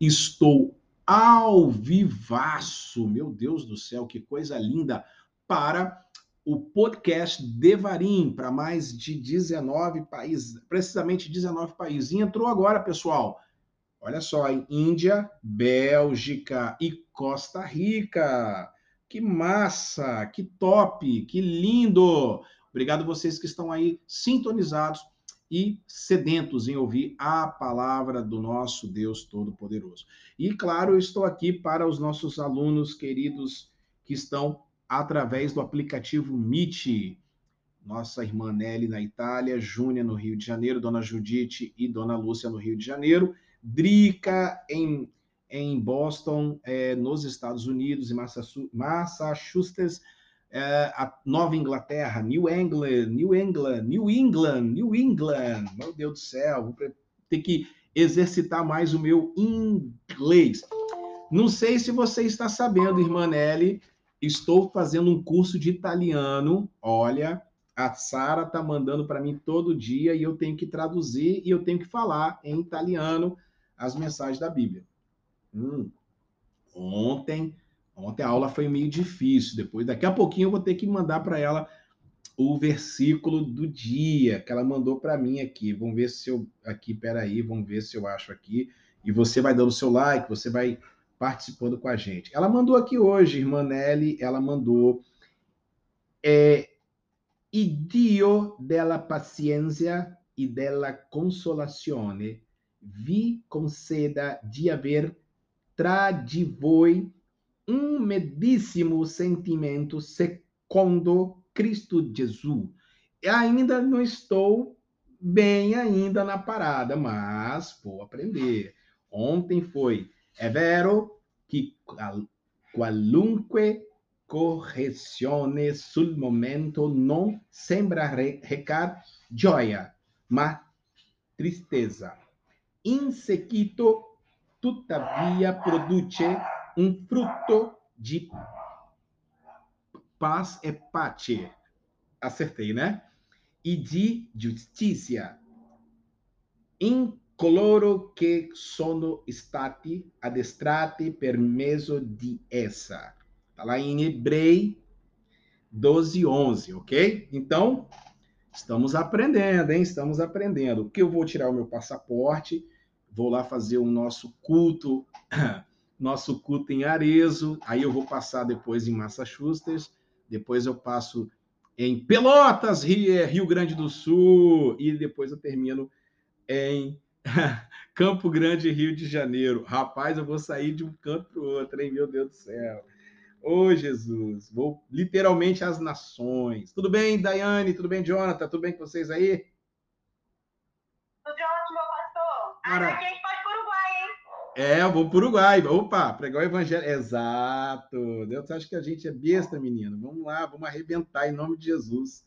Estou ao vivaço, meu Deus do céu, que coisa linda, para o podcast Devarim, para mais de 19 países, precisamente 19 países. E entrou agora, pessoal, olha só, em Índia, Bélgica e Costa Rica. Que massa, que top, que lindo! Obrigado vocês que estão aí sintonizados e sedentos em ouvir a palavra do nosso Deus Todo-Poderoso. E claro, eu estou aqui para os nossos alunos queridos que estão através do aplicativo Meet. Nossa irmã Nelly na Itália, Júnia no Rio de Janeiro, Dona Judite e Dona Lúcia no Rio de Janeiro, Drica em, em Boston, é, nos Estados Unidos, em Massachusetts, é, a Nova Inglaterra, New England, New England, New England, New England. Meu Deus do céu, vou ter que exercitar mais o meu inglês. Não sei se você está sabendo, irmã Nelly, estou fazendo um curso de italiano. Olha, a Sara está mandando para mim todo dia e eu tenho que traduzir e eu tenho que falar em italiano as mensagens da Bíblia. Hum. Ontem Ontem a aula foi meio difícil. Depois, daqui a pouquinho, eu vou ter que mandar para ela o versículo do dia que ela mandou para mim aqui. Vamos ver se eu aqui, peraí, vamos ver se eu acho aqui. E você vai dando seu like, você vai participando com a gente. Ela mandou aqui hoje, irmã Nelly, ela mandou é, e Dio della pazienza e della consolazione vi conceda di aver tra di voi um medíssimo sentimento segundo Cristo Jesus. E ainda não estou bem ainda na parada, mas vou aprender. Ontem foi, é vero que qualunque correzione sul momento non sembra recar gioia, ma tristeza. Insequito, tuttavia, produce um fruto de paz e pace. Acertei, né? E de justiça. In coloro che sono stati addestrati per mezzo di essa. Está lá em Hebreu 12, 11, ok? Então, estamos aprendendo, hein? Estamos aprendendo. Que eu vou tirar o meu passaporte, vou lá fazer o nosso culto nosso culto em Arezo, aí eu vou passar depois em Massachusetts, depois eu passo em Pelotas, Rio Grande do Sul, e depois eu termino em Campo Grande, Rio de Janeiro. Rapaz, eu vou sair de um canto para o outro, hein? Meu Deus do céu. Ô, oh, Jesus, vou literalmente às nações. Tudo bem, Daiane? Tudo bem, Jonathan? Tudo bem com vocês aí? Tudo ótimo, pastor. Mara... Aqui é, eu vou para o Uruguai. Opa, pregar o evangelho. Exato. Deus acha que a gente é besta, menino. Vamos lá, vamos arrebentar em nome de Jesus.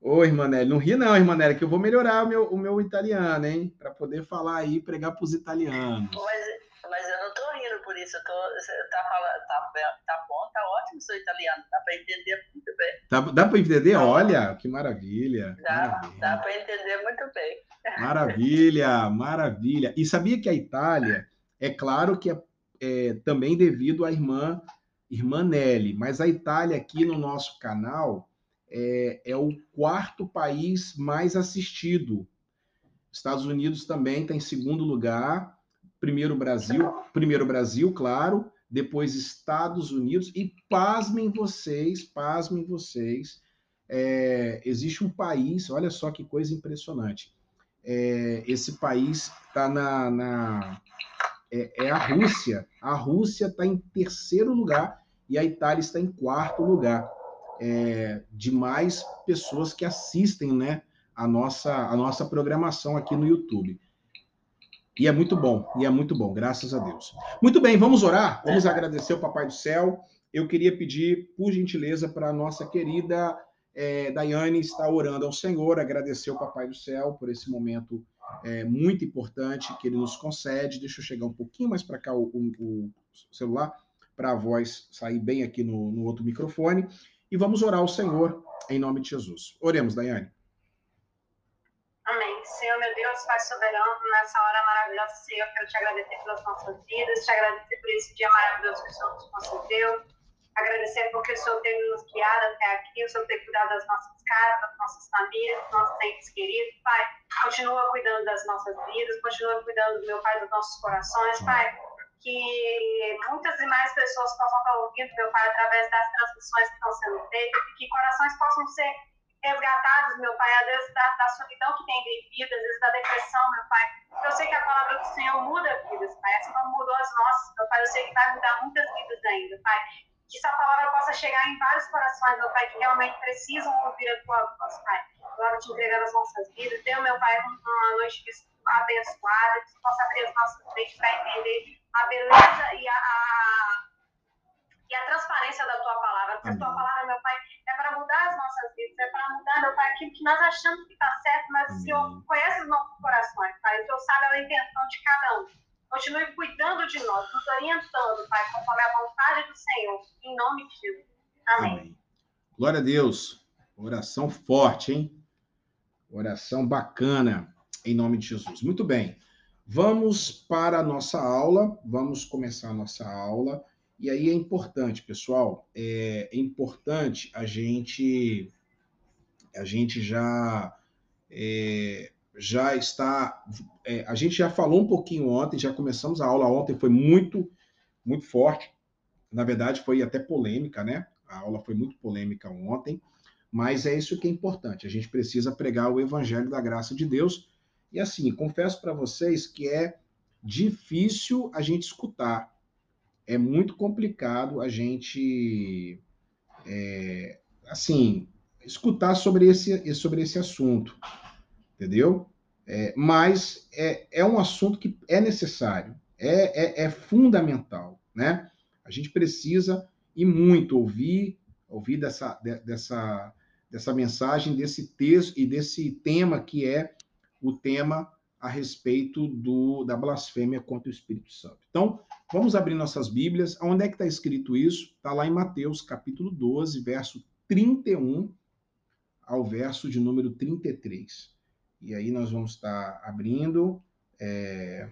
Ô, irmã Nelly, não ri não, irmã Nelly, que eu vou melhorar o meu, o meu italiano, hein? Para poder falar aí e pregar para os italianos. Mas, mas eu não tô rindo por isso. Eu tô, tá, falando, tá, tá bom, tá ótimo seu italiano. Dá para entender muito bem. Tá, dá para entender? Tá Olha, que maravilha. Dá, dá para entender muito bem. Maravilha, maravilha. E sabia que a Itália é claro que é, é também devido à irmã, irmã Nelly, mas a Itália aqui no nosso canal é, é o quarto país mais assistido. Estados Unidos também está em segundo lugar, primeiro Brasil, primeiro Brasil, claro, depois Estados Unidos e pasmem vocês, pasmem vocês, é, existe um país, olha só que coisa impressionante. É, esse país está na, na, é, é a Rússia. A Rússia está em terceiro lugar e a Itália está em quarto lugar. É, de mais pessoas que assistem né, a, nossa, a nossa programação aqui no YouTube. E é muito bom, e é muito bom, graças a Deus. Muito bem, vamos orar? Vamos agradecer o Papai do Céu. Eu queria pedir, por gentileza, para a nossa querida é, Daiane estar orando ao Senhor, agradecer o Papai do Céu por esse momento é, muito importante que ele nos concede. Deixa eu chegar um pouquinho mais para cá o, o, o celular, para a voz sair bem aqui no, no outro microfone. E vamos orar ao Senhor em nome de Jesus. Oremos, Daiane. Amém. Senhor, meu Deus, Pai soberano, nessa hora maravilhosa, Senhor, quero te agradecer pelas nossas vidas, te agradecer por esse dia maravilhoso que o Senhor nos concedeu, agradecer porque o Senhor tem nos guiado até aqui, o Senhor tem cuidado das nossas casas, das nossas famílias, dos nossos entes queridos, Pai. Continua cuidando das nossas vidas, continua cuidando, meu Pai, dos nossos corações, Pai. Que muitas e mais pessoas possam estar ouvindo, meu Pai, através das transmissões que estão sendo feitas, e que corações possam ser resgatados, meu Pai, às vezes da, da solidão que tem vivido, às vezes da depressão, meu Pai. Eu sei que a palavra do Senhor muda vidas, Pai. Assim como mudou as nossas, meu Pai, eu sei que vai mudar muitas vidas ainda, Pai. Que essa palavra possa chegar em vários corações, meu Pai, que realmente precisam ouvir a tua voz, Pai. Agora te entregando as nossas vidas. Dê, meu Pai, uma noite abençoada, que possa abrir as nossas mentes para entender a beleza e a, a, e a transparência da tua palavra. Porque a tua palavra, meu Pai, é para mudar as nossas vidas, é para mudar, meu Pai, aquilo que nós achamos que está certo, mas o Senhor conhece os nossos corações, Pai. O Senhor sabe a intenção de cada um. Continue cuidando de nós, nos orientando, Pai, conforme a vontade do Senhor. Em nome de Jesus. Amém. Amém. Glória a Deus. Oração forte, hein? Oração bacana, em nome de Jesus. Muito bem. Vamos para a nossa aula. Vamos começar a nossa aula. E aí é importante, pessoal, é, importante a gente a gente já é, já está é, a gente já falou um pouquinho ontem, já começamos a aula ontem, foi muito muito forte. Na verdade, foi até polêmica, né? A aula foi muito polêmica ontem, mas é isso que é importante. A gente precisa pregar o evangelho da graça de Deus. E assim, confesso para vocês que é difícil a gente escutar é muito complicado a gente, é, assim, escutar sobre esse, sobre esse assunto, entendeu? É, mas é, é um assunto que é necessário, é, é, é fundamental, né? A gente precisa e muito ouvir, ouvir dessa, dessa, dessa mensagem, desse texto e desse tema que é o tema a respeito do, da blasfêmia contra o Espírito Santo. Então, vamos abrir nossas Bíblias. Onde é que está escrito isso? Está lá em Mateus, capítulo 12, verso 31 ao verso de número 33. E aí nós vamos estar abrindo, é,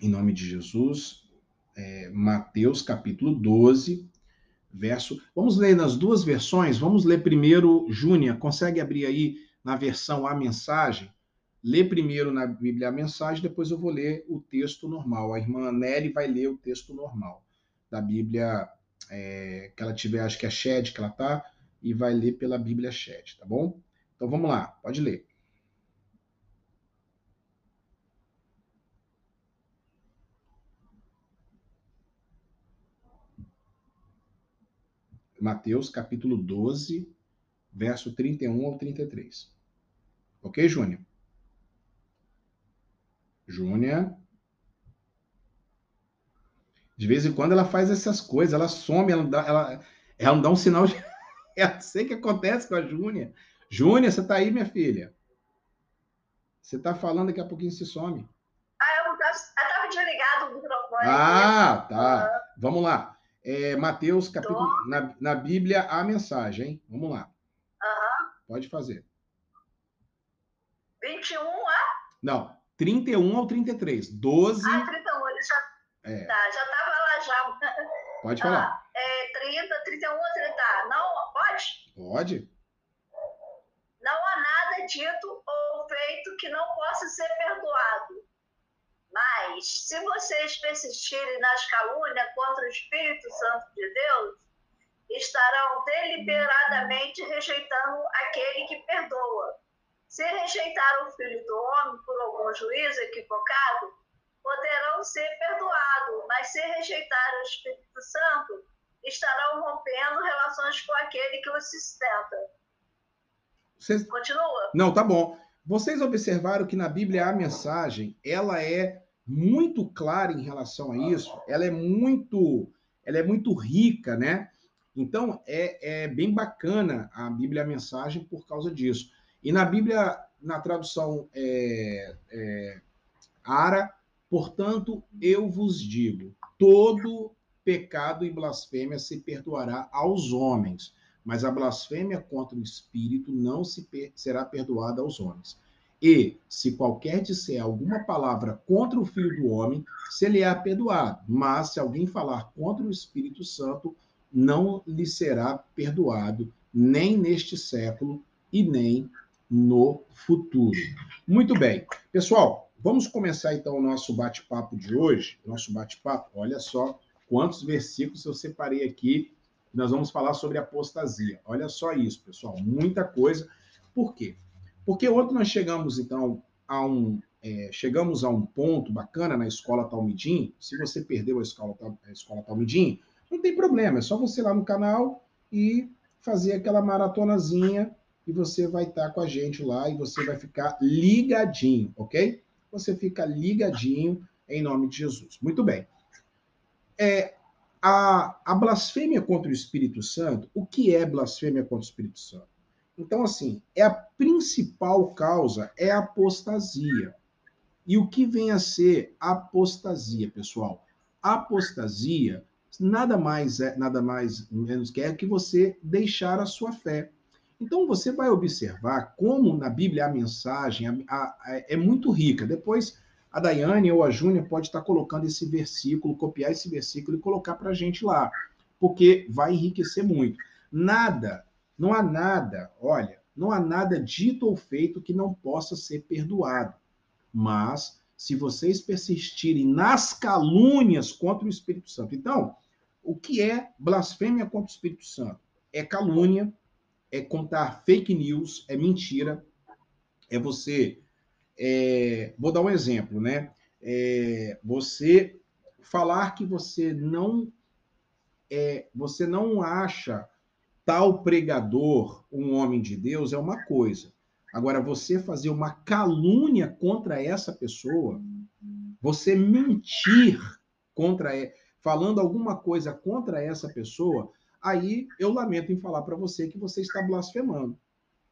em nome de Jesus, é, Mateus, capítulo 12, verso. Vamos ler nas duas versões. Vamos ler primeiro, Júnia, consegue abrir aí na versão A Mensagem? lê primeiro na Bíblia a mensagem, depois eu vou ler o texto normal. A irmã Nelly vai ler o texto normal da Bíblia é, que ela tiver, acho que é Shed que ela tá, e vai ler pela Bíblia Shed, tá bom? Então vamos lá, pode ler. Mateus capítulo 12, verso 31 ao 33. Ok, Júnior? Júnia. De vez em quando ela faz essas coisas, ela some, ela, ela, ela não dá um sinal de. É sei o que acontece com a Júnia. Júnia, você tá aí, minha filha? Você tá falando, daqui a pouquinho se some. Ah, eu estava desligado o microfone. Ah, tá. Uhum. Vamos lá. É, Mateus, capítulo. Na, na Bíblia, a mensagem, hein? Vamos lá. Uhum. Pode fazer. 21 a? Não, 31 ao 33. 12. Ah, 31, ele já. É. Tá, já estava lá já. Pode falar. Ah, é, 30, 31 ou 30. Não, pode? Pode. Dito ou feito que não possa ser perdoado. Mas, se vocês persistirem nas calúnias contra o Espírito Santo de Deus, estarão deliberadamente rejeitando aquele que perdoa se rejeitar o Filho do Homem por algum juízo equivocado, poderão ser perdoados, mas se rejeitar o Espírito Santo, estarão rompendo relações com aquele que os sustenta. Vocês... Continua? Não, tá bom. Vocês observaram que na Bíblia a mensagem, ela é muito clara em relação a isso, ela é muito, ela é muito rica, né? Então, é, é bem bacana a Bíblia a mensagem por causa disso. E na Bíblia, na tradução é, é, Ara, portanto, eu vos digo: todo pecado e blasfêmia se perdoará aos homens, mas a blasfêmia contra o Espírito não se per será perdoada aos homens. E se qualquer disser alguma palavra contra o Filho do Homem, se ele é perdoado. Mas se alguém falar contra o Espírito Santo, não lhe será perdoado, nem neste século e nem no futuro. Muito bem. Pessoal, vamos começar então o nosso bate-papo de hoje. Nosso bate-papo, olha só quantos versículos eu separei aqui. Nós vamos falar sobre apostasia. Olha só isso, pessoal, muita coisa. Por quê? Porque ontem nós chegamos, então, a um, é, chegamos a um ponto bacana na escola Talmidim. Se você perdeu a escola, a escola Talmidim, não tem problema, é só você ir lá no canal e fazer aquela maratonazinha e você vai estar com a gente lá e você vai ficar ligadinho, ok? Você fica ligadinho em nome de Jesus. Muito bem. É, a, a blasfêmia contra o Espírito Santo, o que é blasfêmia contra o Espírito Santo? Então, assim, é a principal causa é a apostasia. E o que vem a ser apostasia, pessoal? Apostasia nada mais é nada mais menos que é que você deixar a sua fé. Então você vai observar como na Bíblia a mensagem a, a, a, é muito rica. Depois a Daiane ou a Júnia pode estar colocando esse versículo, copiar esse versículo e colocar para a gente lá, porque vai enriquecer muito. Nada não há nada, olha, não há nada dito ou feito que não possa ser perdoado. Mas, se vocês persistirem nas calúnias contra o Espírito Santo. Então, o que é blasfêmia contra o Espírito Santo? É calúnia, é contar fake news, é mentira, é você. É, vou dar um exemplo, né? É, você falar que você não é, você não acha tal pregador um homem de Deus é uma coisa. Agora, você fazer uma calúnia contra essa pessoa, você mentir contra falando alguma coisa contra essa pessoa, aí eu lamento em falar para você que você está blasfemando,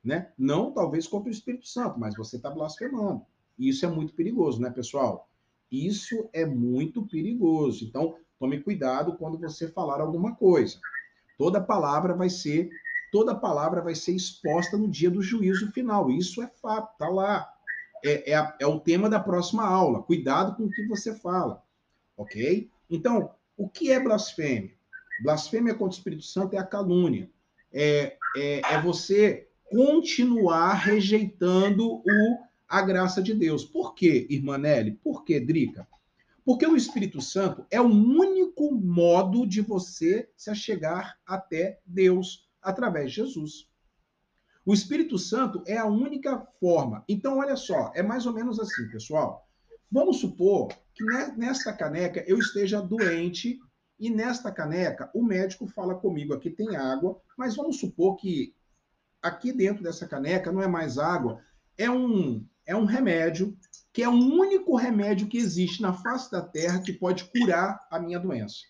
né? Não talvez contra o Espírito Santo, mas você está blasfemando. E isso é muito perigoso, né, pessoal? Isso é muito perigoso. Então, tome cuidado quando você falar alguma coisa. Toda palavra vai ser, toda palavra vai ser exposta no dia do juízo final. Isso é fato, tá lá. É, é, é o tema da próxima aula. Cuidado com o que você fala, ok? Então, o que é blasfêmia? Blasfêmia contra o Espírito Santo é a calúnia. É, é, é você continuar rejeitando o, a graça de Deus. Por quê, irmã Nelly? Por quê, Drica? Porque o Espírito Santo é o único modo de você se achegar até Deus através de Jesus. O Espírito Santo é a única forma. Então, olha só, é mais ou menos assim, pessoal. Vamos supor que nesta caneca eu esteja doente e nesta caneca o médico fala comigo: aqui tem água, mas vamos supor que aqui dentro dessa caneca não é mais água, é um, é um remédio que é o único remédio que existe na face da Terra que pode curar a minha doença.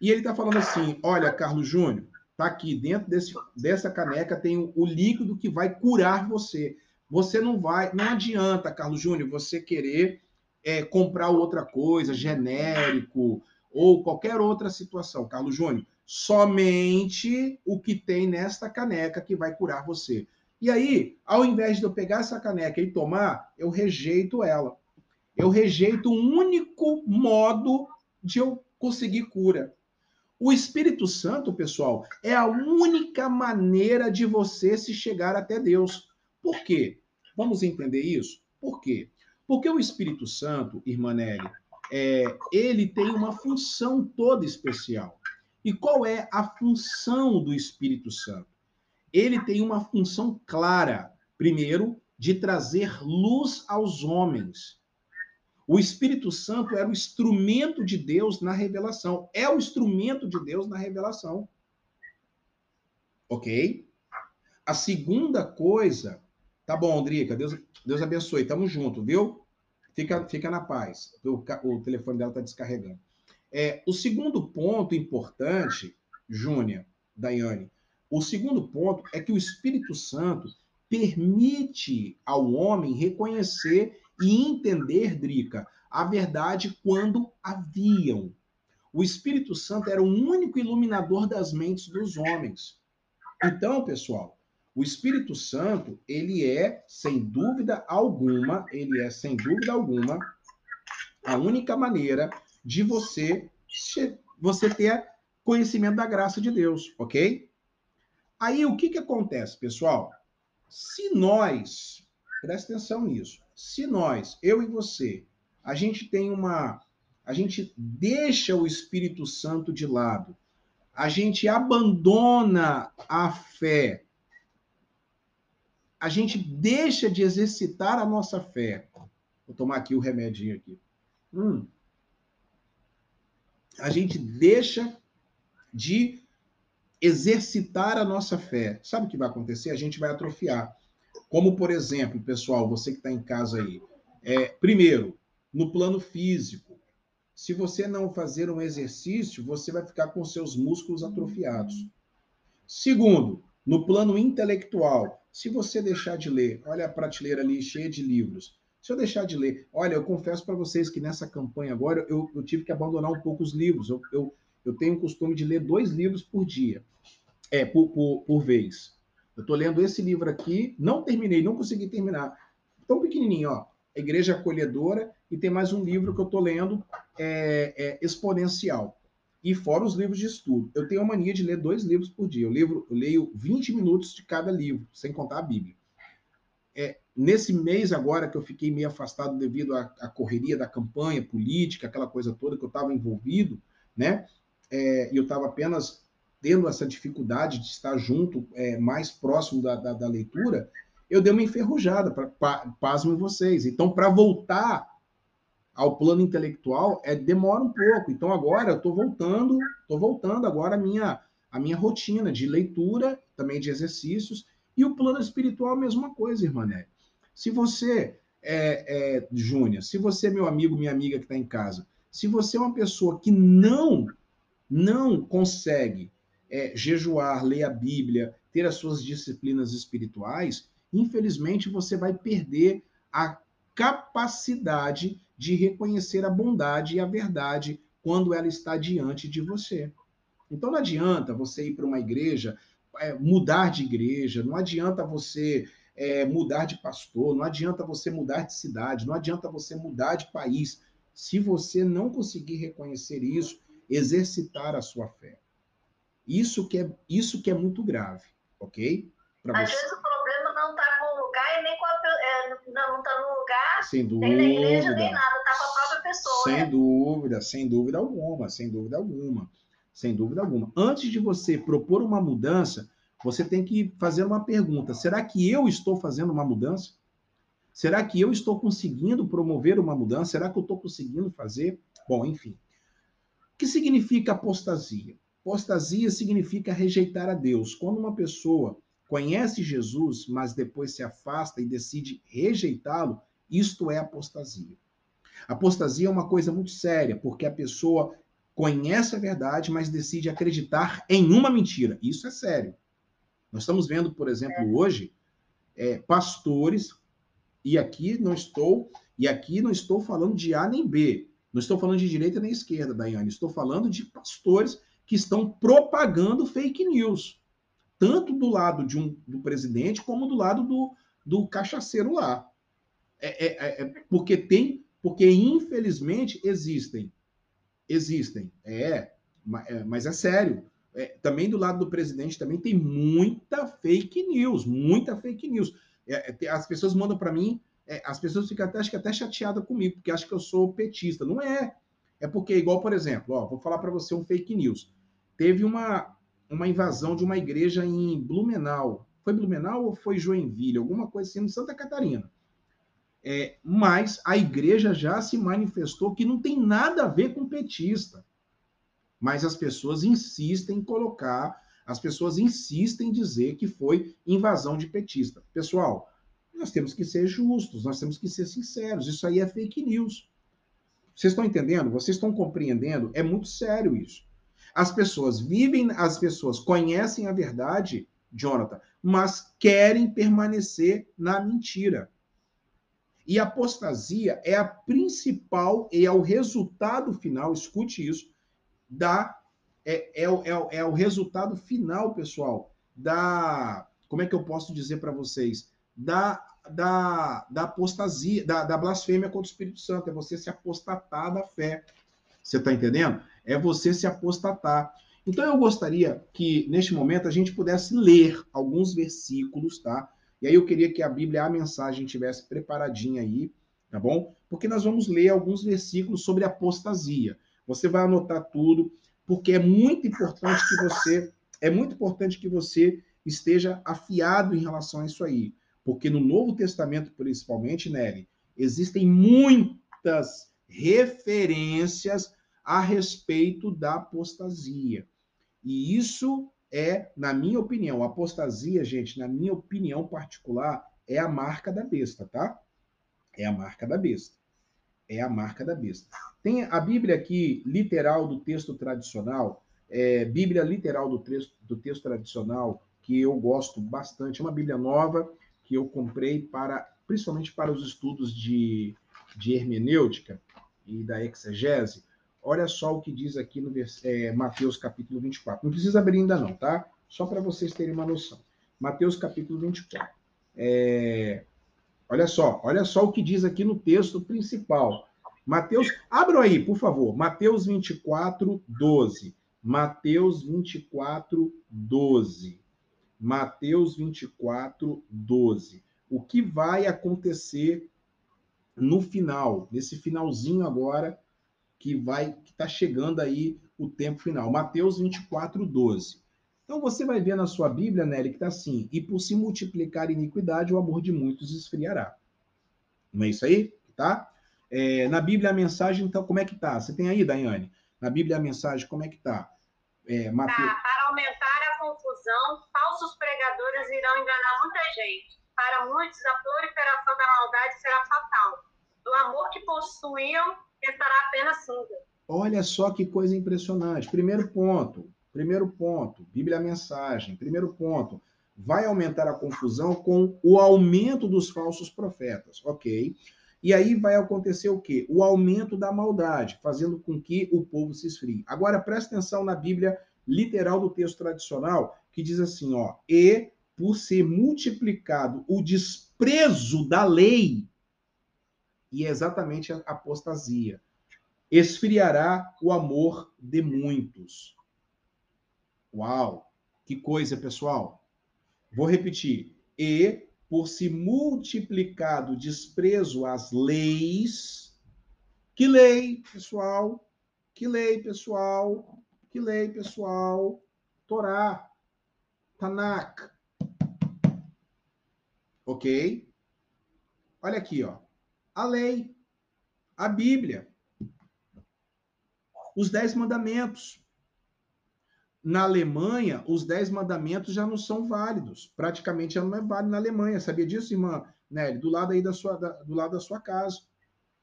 E ele está falando assim: olha, Carlos Júnior, tá aqui dentro desse, dessa caneca tem o, o, líquido que vai curar você. Você não vai, não adianta, Carlos Júnior, você querer é, comprar outra coisa, genérico ou qualquer outra situação, Carlos Júnior. Somente o que tem nesta caneca que vai curar você. E aí, ao invés de eu pegar essa caneca e tomar, eu rejeito ela. Eu rejeito o único modo de eu conseguir cura. O Espírito Santo, pessoal, é a única maneira de você se chegar até Deus. Por quê? Vamos entender isso? Por quê? Porque o Espírito Santo, irmã Nelly, é, ele tem uma função toda especial. E qual é a função do Espírito Santo? ele tem uma função clara. Primeiro, de trazer luz aos homens. O Espírito Santo era o instrumento de Deus na revelação. É o instrumento de Deus na revelação. Ok? A segunda coisa. Tá bom, Drica. Deus, Deus abençoe. Tamo junto, viu? Fica, fica na paz. O, o telefone dela está descarregando. É, o segundo ponto importante, Júnia, Daiane, o segundo ponto é que o Espírito Santo permite ao homem reconhecer e entender, Drica, a verdade quando haviam. O Espírito Santo era o único iluminador das mentes dos homens. Então, pessoal, O Espírito Santo, ele é, sem dúvida alguma, ele é, sem dúvida alguma, a única maneira de você, você ter conhecimento da graça de Deus, ok? Aí o que, que acontece, pessoal? Se nós, presta atenção nisso, se nós, eu e você, a gente tem uma. A gente deixa o Espírito Santo de lado, a gente abandona a fé, a gente deixa de exercitar a nossa fé. Vou tomar aqui o remedinho aqui. Hum. A gente deixa de exercitar a nossa fé. Sabe o que vai acontecer? A gente vai atrofiar. Como, por exemplo, pessoal, você que está em casa aí. É, primeiro, no plano físico. Se você não fazer um exercício, você vai ficar com seus músculos atrofiados. Segundo, no plano intelectual. Se você deixar de ler, olha a prateleira ali cheia de livros. Se eu deixar de ler, olha, eu confesso para vocês que nessa campanha agora eu, eu, tive que abandonar um pouco os livros. Eu, eu, eu tenho o costume de ler dois livros por dia, é, por, por, por vez. Eu estou lendo esse livro aqui, não terminei, não consegui terminar. Tão pequenininho, ó. Igreja Acolhedora, e tem mais um livro que eu estou lendo, é, é, Exponencial. E fora os livros de estudo. Eu tenho a mania de ler dois livros por dia. Eu, livro, eu leio 20 minutos de cada livro, sem contar a Bíblia. É, nesse mês agora que eu fiquei meio afastado devido à, à correria da campanha política, aquela coisa toda que eu estava envolvido, né? é, e eu estava apenas tendo essa dificuldade de estar junto, é, mais próximo da, da, da, leitura, eu dei uma enferrujada, pra, pa, pasmem vocês. Então, para voltar ao plano intelectual, é, demora um pouco. Então, agora eu estou voltando, estou voltando agora a minha, a minha rotina de leitura, também de exercícios, e o plano espiritual, a mesma coisa, irmã Né? Se você, é, é, Júnior, se você, meu amigo, minha amiga que está em casa, se você é uma pessoa que não não consegue é, jejuar, ler a Bíblia, ter as suas disciplinas espirituais, infelizmente você vai perder a capacidade de reconhecer a bondade e a verdade quando ela está diante de você. Então não adianta você ir para uma igreja, é, mudar de igreja, não adianta você é, mudar de pastor, não adianta você mudar de cidade, não adianta você mudar de país. Se você não conseguir reconhecer isso, exercitar a sua fé. Isso que é, isso que é muito grave, ok? Pra Às você... vezes o problema não está com o lugar e nem com a, é, não está no lugar, sem dúvida, nem na igreja, nem nada, está com a própria pessoa. Sem né? dúvida, sem dúvida alguma, sem dúvida alguma, sem dúvida alguma. Antes de você propor uma mudança, você tem que fazer uma pergunta: será que eu estou fazendo uma mudança? Será que eu estou conseguindo promover uma mudança? Será que eu estou conseguindo fazer? Bom, enfim. O que significa apostasia? Apostasia significa rejeitar a Deus. Quando uma pessoa conhece Jesus, mas depois se afasta e decide rejeitá-lo, isto é apostasia. Apostasia é uma coisa muito séria, porque a pessoa conhece a verdade, mas decide acreditar em uma mentira. Isso é sério. Nós estamos vendo, por exemplo, hoje, é, pastores, e aqui não estou, e aqui não estou falando de A nem B. Não estou falando de direita nem esquerda, Daiane. Estou falando de pastores que estão propagando fake news. Tanto do lado de um, do presidente, como do lado do, do cachaceiro lá. É, é, é, é porque tem, porque infelizmente existem. Existem. É, é mas é sério. É, também do lado do presidente também tem muita fake news, muita fake news. É, é as pessoas mandam para mim é, as pessoas ficam até, acho que até chateadas comigo, porque acham que eu sou petista. Não é. É porque, igual, por exemplo, ó, vou falar para você um fake news. Teve uma, uma invasão de uma igreja em Blumenau. Foi Blumenau ou foi Joinville? Alguma coisa assim, em Santa Catarina. É, mas a igreja já se manifestou que não tem nada a ver com petista. Mas as pessoas insistem em colocar, as pessoas insistem em dizer que foi invasão de petista. Pessoal, nós temos que ser justos, nós temos que ser sinceros. Isso aí é fake news. Vocês estão entendendo? Vocês estão compreendendo? É muito sério isso. As pessoas vivem, as pessoas conhecem a verdade, Jonathan, mas querem permanecer na mentira. E a apostasia é a principal e é o resultado final, escute isso, da é, é, é, é o resultado final, pessoal, da como é que eu posso dizer para vocês? Da, da, da apostasia, da, da blasfêmia contra o Espírito Santo, é você se apostatar da fé. Você está entendendo? É você se apostatar. Então eu gostaria que, neste momento, a gente pudesse ler alguns versículos, tá? E aí eu queria que a Bíblia, a mensagem, tivesse preparadinha aí, tá bom? Porque nós vamos ler alguns versículos sobre apostasia. Você vai anotar tudo, porque é muito importante que você, é muito importante que você esteja afiado em relação a isso aí. Porque no Novo Testamento, principalmente, Nery, existem muitas referências a respeito da apostasia. E isso é, na minha opinião, apostasia, gente, na minha opinião particular, é a marca da besta, tá? É a marca da besta. É a marca da besta. Tem a Bíblia aqui, literal do texto tradicional, é, Bíblia literal do texto, do texto tradicional, que eu gosto bastante. É uma Bíblia nova que eu comprei para, principalmente para os estudos de, de hermenêutica e da exegese. Olha só o que diz aqui no é, Mateus capítulo 24. Não precisa abrir ainda não, tá? Só para vocês terem uma noção. Mateus capítulo 24. É, olha só, olha só o que diz aqui no texto principal. Mateus, abram aí, por favor. Mateus 24, 12. Mateus 24, 12. Mateus 24, 12. O que vai acontecer no final, nesse finalzinho agora que vai que está chegando aí o tempo final. Mateus 24, 12. Então você vai ver na sua Bíblia, Nelly, que está assim: e por se multiplicar iniquidade, o amor de muitos esfriará. Não é isso aí? Tá? É, na Bíblia a mensagem, então, como é que tá? Você tem aí, Daiane? Na Bíblia a mensagem, como é que tá? É, Mateus... tá para aumentar a confusão, falsos pregadores irão enganar muita gente. Para muitos, a proliferação da maldade será fatal. Do amor que possuíam, estará apenas cinza. Olha só que coisa impressionante. Primeiro ponto, primeiro ponto, Bíblia Mensagem, primeiro ponto, vai aumentar a confusão com o aumento dos falsos profetas, ok? E aí vai acontecer o quê? O aumento da maldade, fazendo com que o povo se esfrie. Agora, presta atenção na Bíblia literal do texto tradicional, que diz assim, ó, e por ser multiplicado o desprezo da lei, e é exatamente a apostasia. Esfriará o amor de muitos. Uau! Que coisa, pessoal. Vou repetir. E, por se multiplicado desprezo às leis, que lei, pessoal? Que lei, pessoal? Que lei, pessoal? Torá, Tanakh. Ok? Olha aqui, ó a lei, a Bíblia, os Dez Mandamentos. Na Alemanha, os Dez Mandamentos já não são válidos. Praticamente já não é válido na Alemanha. Sabia disso, irmã Nelly? Do lado aí da sua, da, do lado da sua casa.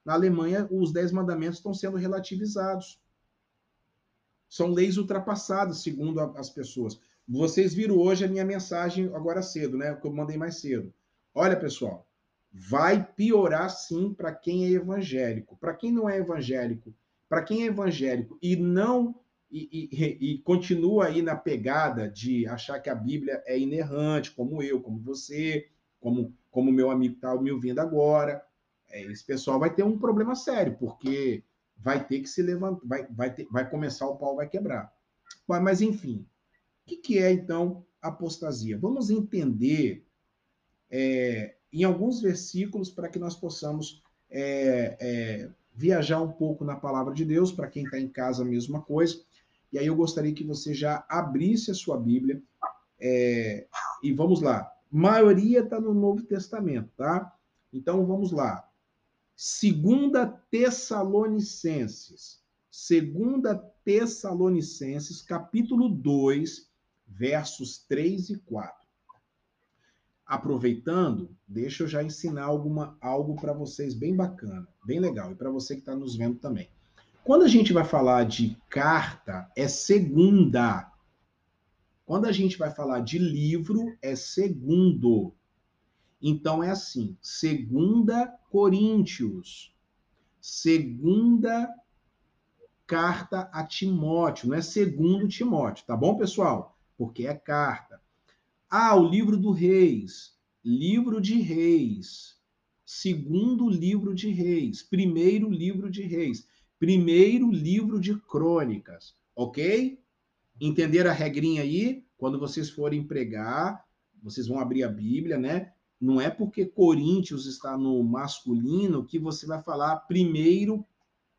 Na Alemanha, os Dez Mandamentos estão sendo relativizados. São leis ultrapassadas, segundo a, as pessoas. Vocês viram hoje a minha mensagem agora cedo, né? Que eu mandei mais cedo. Olha, pessoal, vai piorar sim para quem é evangélico. Para quem não é evangélico, para quem é evangélico e não e, e, e, continua aí na pegada de achar que a Bíblia é inerrante, como eu, como você, como como meu amigo está me ouvindo agora, é, esse pessoal vai ter um problema sério, porque vai ter que se levantar, vai, vai, ter, vai começar o pau vai quebrar. Mas, enfim, o que, que é então apostasia? Vamos entender é, em alguns versículos para que nós possamos é, é, viajar um pouco na palavra de Deus, para quem está em casa, a mesma coisa. E aí eu gostaria que você já abrisse a sua Bíblia. É, e vamos lá. maioria está no Novo Testamento, tá? Então vamos lá. Segunda Tessalonicenses. Segunda Tessalonicenses, capítulo 2, versos 3 e 4 aproveitando, deixa eu já ensinar alguma, algo para vocês bem bacana, bem legal, e para você que está nos vendo também. Quando a gente vai falar de carta, é segunda. Quando a gente vai falar de livro, é segundo. Então é assim, segunda Coríntios, segunda carta a Timóteo, não é segundo Timóteo, tá bom, pessoal? Porque é carta. Ah, o livro do Reis, livro de Reis, segundo livro de Reis, primeiro livro de Reis, primeiro livro de Crônicas, ok? Entenderam a regrinha aí? Quando vocês forem pregar, vocês vão abrir a Bíblia, né? Não é porque Coríntios está no masculino que você vai falar primeiro,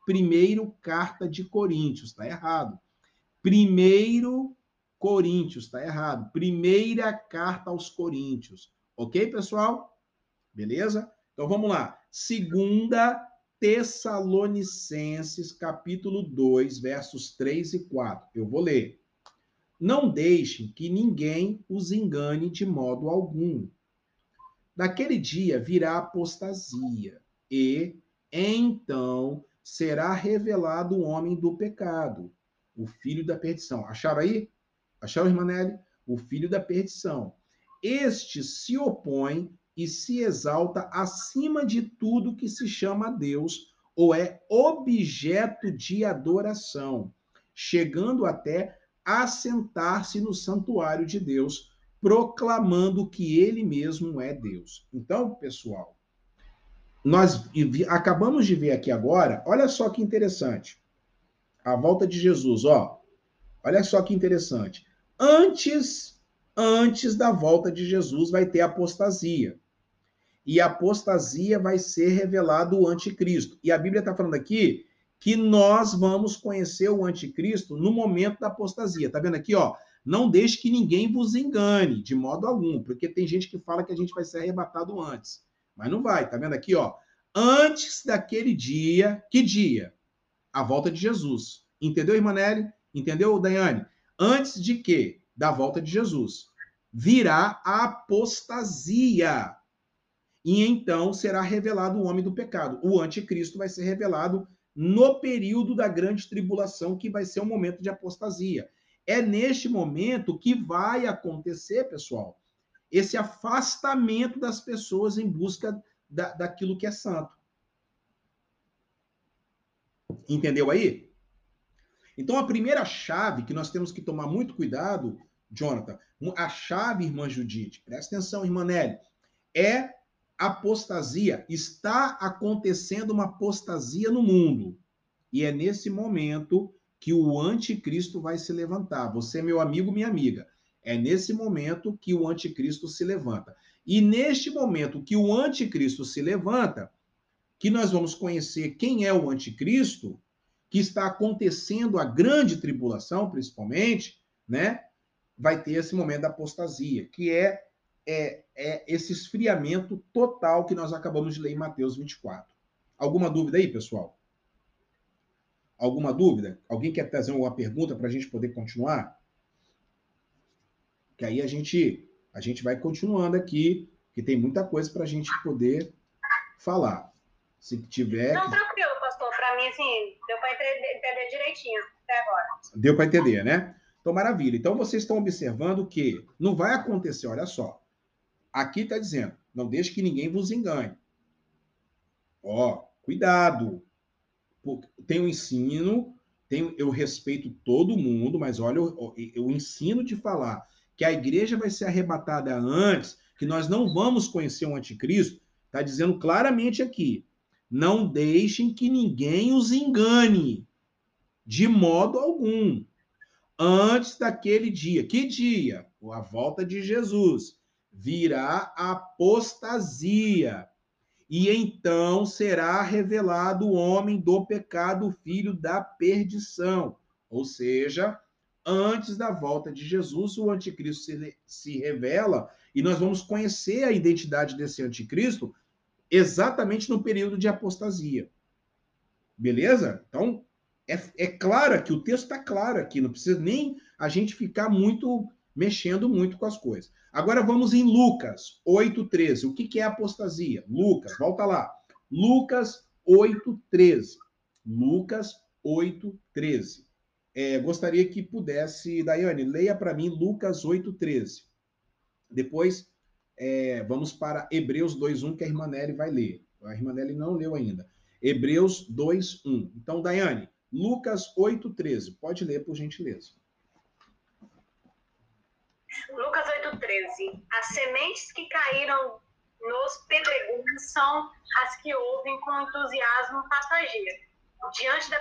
primeiro carta de Coríntios, tá errado. Primeiro Coríntios, tá errado. Primeira carta aos Coríntios. OK, pessoal? Beleza? Então vamos lá. Segunda Tessalonicenses, capítulo 2, versos 3 e 4. Eu vou ler. Não deixem que ninguém os engane de modo algum Naquele dia virá apostasia, e então será revelado o homem do pecado, o filho da perdição. Acharam aí? Acharam, irmã Nelly? O filho da perdição. Este se opõe e se exalta acima de tudo que se chama Deus ou é objeto de adoração, chegando até a sentar-se no santuário de Deus proclamando que ele mesmo é Deus. Então, pessoal, nós acabamos de ver aqui agora, olha só que interessante. A volta de Jesus, ó. Olha só que interessante. Antes, antes da volta de Jesus vai ter apostasia. E a apostasia vai ser revelado o anticristo. E a Bíblia está falando aqui que nós vamos conhecer o anticristo no momento da apostasia. Tá vendo aqui, ó? Não deixe que ninguém vos engane, de modo algum, porque tem gente que fala que a gente vai ser arrebatado antes. Mas não vai, tá vendo aqui, ó? Antes daquele dia, que dia? A volta de Jesus. Entendeu, Irmanelli? Entendeu, Daiane? Antes de quê? Da volta de Jesus. Virá a apostasia. E então será revelado o homem do pecado. O anticristo vai ser revelado no período da grande tribulação, que vai ser o momento de apostasia. É neste momento que vai acontecer, pessoal, esse afastamento das pessoas em busca da, daquilo que é santo. Entendeu aí? Então, a primeira chave que nós temos que tomar muito cuidado, Jonathan, a chave, irmã Judite, presta atenção, irmã Nelly, é apostasia. Está acontecendo uma apostasia no mundo. E é nesse momento que o anticristo vai se levantar. Você é meu amigo, minha amiga. É nesse momento que o anticristo se levanta. E neste momento que o anticristo se levanta, que nós vamos conhecer quem é o anticristo, que está acontecendo a grande tribulação, principalmente, né? Vai ter esse momento da apostasia, que é, é, é esse esfriamento total que nós acabamos de ler em Mateus 24. Alguma dúvida aí, pessoal? Alguma dúvida? Alguém quer trazer uma pergunta para a gente poder continuar? Que aí a gente, a gente vai continuando aqui, que tem muita coisa para a gente poder falar. Se tiver. Não, tranquilo, pastor. Para mim, assim, deu para entender, entender direitinho até agora. Deu para entender, né? Então, maravilha. Então, vocês estão observando que não vai acontecer, olha só. Aqui está dizendo, não deixe que ninguém vos engane. Ó, cuidado tem o ensino, tem, eu respeito todo mundo, mas olha, o ensino de falar que a igreja vai ser arrebatada antes, que nós não vamos conhecer o anticristo, está dizendo claramente aqui: não deixem que ninguém os engane, de modo algum. Antes daquele dia. Que dia? A volta de Jesus. Virá apostasia e então será revelado o homem do pecado, filho da perdição. Ou seja, antes da volta de Jesus, o anticristo se, se revela e nós vamos conhecer a identidade desse anticristo exatamente no período de apostasia. Beleza? Então, é, é claro que o texto está claro aqui, não precisa nem a gente ficar muito mexendo muito com as coisas. Agora vamos em Lucas 8,13. O que, é apostasia? Lucas, volta lá. Lucas 8,13. Lucas 8,13. É, gostaria que pudesse, Daiane, leia para mim Lucas 8,13. Depois é, vamos para Hebreus 2,1, que a irmã Nelly vai ler. A irmã Nelly não leu ainda. Hebreus 2,1. Então, Daiane, Lucas 8,13. Pode ler, por gentileza. Lucas 8,13. As sementes que caíram nos pedregulhos são as que ouvem com entusiasmo passageiro. Diante da